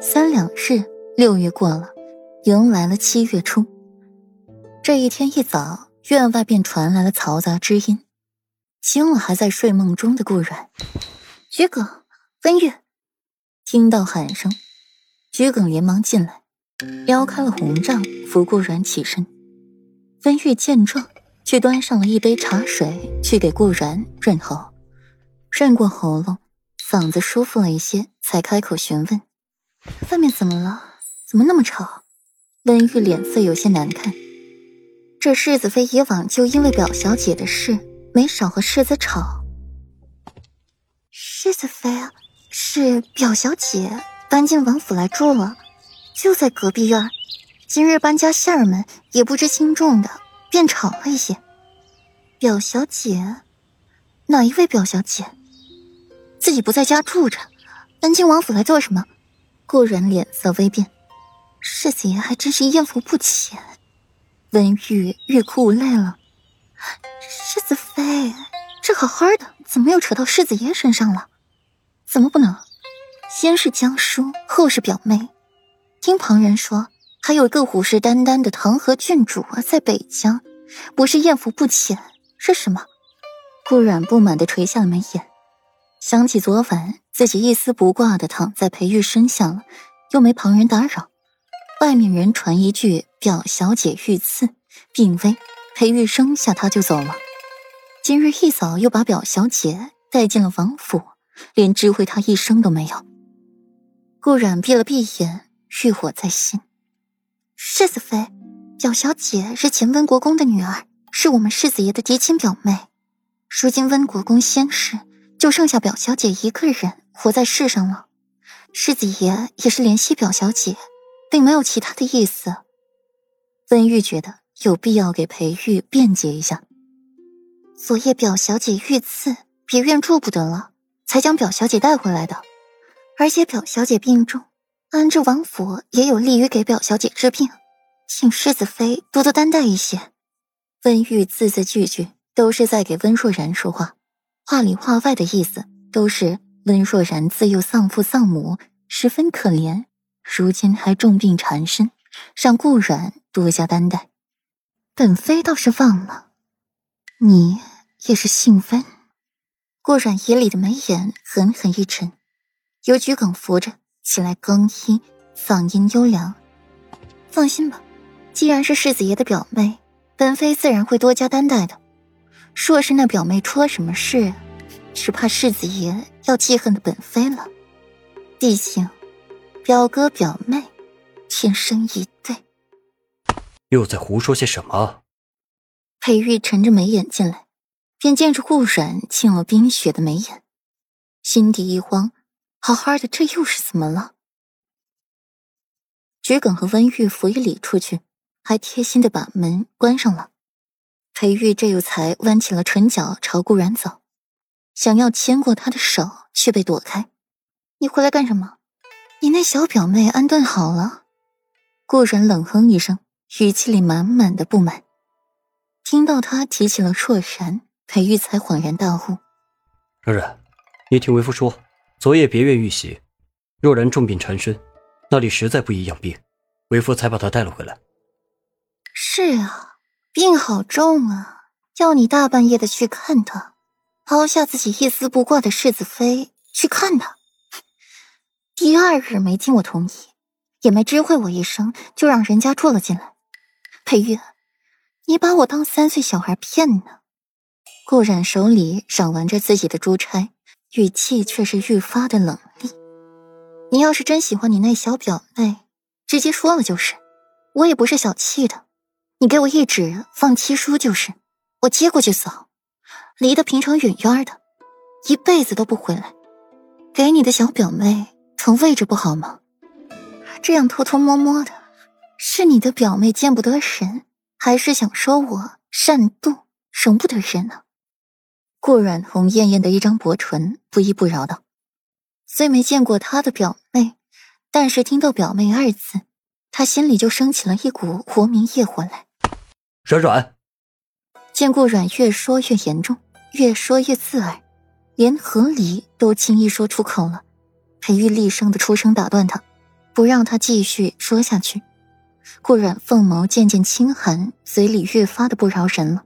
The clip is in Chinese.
三两日，六月过了，迎来了七月初。这一天一早，院外便传来了嘈杂之音，惊了还在睡梦中的顾阮。桔梗、温玉，听到喊声，桔梗连忙进来，撩开了红帐，扶顾阮起身。温玉见状，却端上了一杯茶水去给顾阮润喉，润过喉咙，嗓子舒服了一些，才开口询问。外面怎么了？怎么那么吵？温玉脸色有些难看。这世子妃以往就因为表小姐的事，没少和世子吵。世子妃是表小姐搬进王府来住了，就在隔壁院。今日搬家下人们也不知轻重的，便吵了一些。表小姐，哪一位表小姐？自己不在家住着，搬进王府来做什么？顾然脸色微变，世子爷还真是艳福不浅。温玉欲哭无泪了。世子妃，这好好的，怎么又扯到世子爷身上了？怎么不能？先是江叔，后是表妹。听旁人说，还有一个虎视眈眈的唐河郡主在北疆，不是艳福不浅是什么？顾染不满的垂下了眉眼，想起昨晚。自己一丝不挂的躺在裴玉身下了，又没旁人打扰。外面人传一句“表小姐遇刺，病危”，裴玉生下他就走了。今日一早又把表小姐带进了王府，连知会他一声都没有。顾染闭了闭眼，欲火在心。世子妃，表小姐是前温国公的女儿，是我们世子爷的嫡亲表妹。如今温国公仙逝，就剩下表小姐一个人。活在世上了，世子爷也是怜惜表小姐，并没有其他的意思。温玉觉得有必要给裴玉辩解一下。昨夜表小姐遇刺，别院住不得了，才将表小姐带回来的。而且表小姐病重，安置王府也有利于给表小姐治病，请世子妃多多担待一些。温玉字字句句都是在给温若然说话，话里话外的意思都是。温若然自幼丧父丧母，十分可怜，如今还重病缠身，让顾阮多加担待。本妃倒是忘了，你也是姓温。顾阮眼里的眉眼狠狠一沉，由桔梗扶着起来更衣，嗓音优良：“放心吧，既然是世子爷的表妹，本妃自然会多加担待的。若是那表妹出了什么事，只怕世子爷……”要记恨的本妃了，毕竟表哥表妹天生一对。又在胡说些什么？裴玉沉着眉眼进来，便见着顾染沁了冰雪的眉眼，心底一慌，好好的这又是怎么了？桔梗和温玉扶一礼出去，还贴心的把门关上了。裴玉这又才弯起了唇角朝顾然走。想要牵过他的手，却被躲开。你回来干什么？你那小表妹安顿好了？顾然冷哼一声，语气里满满的不满。听到他提起了若然，裴玉才恍然大悟。然然，你听为夫说，昨夜别院遇袭，若然重病缠身，那里实在不宜养病，为夫才把她带了回来。是啊，病好重啊，要你大半夜的去看他。抛下自己一丝不挂的世子妃去看他，第二日没经我同意，也没知会我一声，就让人家住了进来。裴玉，你把我当三岁小孩骗呢？顾染手里掌玩着自己的珠钗，语气却是愈发的冷厉。你要是真喜欢你那小表妹，直接说了就是，我也不是小气的。你给我一纸放七书就是，我接过去扫。离得平城远远的，一辈子都不回来。给你的小表妹腾位置不好吗？这样偷偷摸摸的，是你的表妹见不得人，还是想说我善妒容不得人呢？顾阮红艳艳的一张薄唇，不依不饶道：“虽没见过他的表妹，但是听到表妹二字，他心里就升起了一股活明业火来。”阮阮，见顾阮越说越严重。越说越刺耳，连合理都轻易说出口了。裴玉厉声的出声打断他：“不让他继续说下去。顾阮凤眸渐渐清寒，嘴里越发的不饶人了。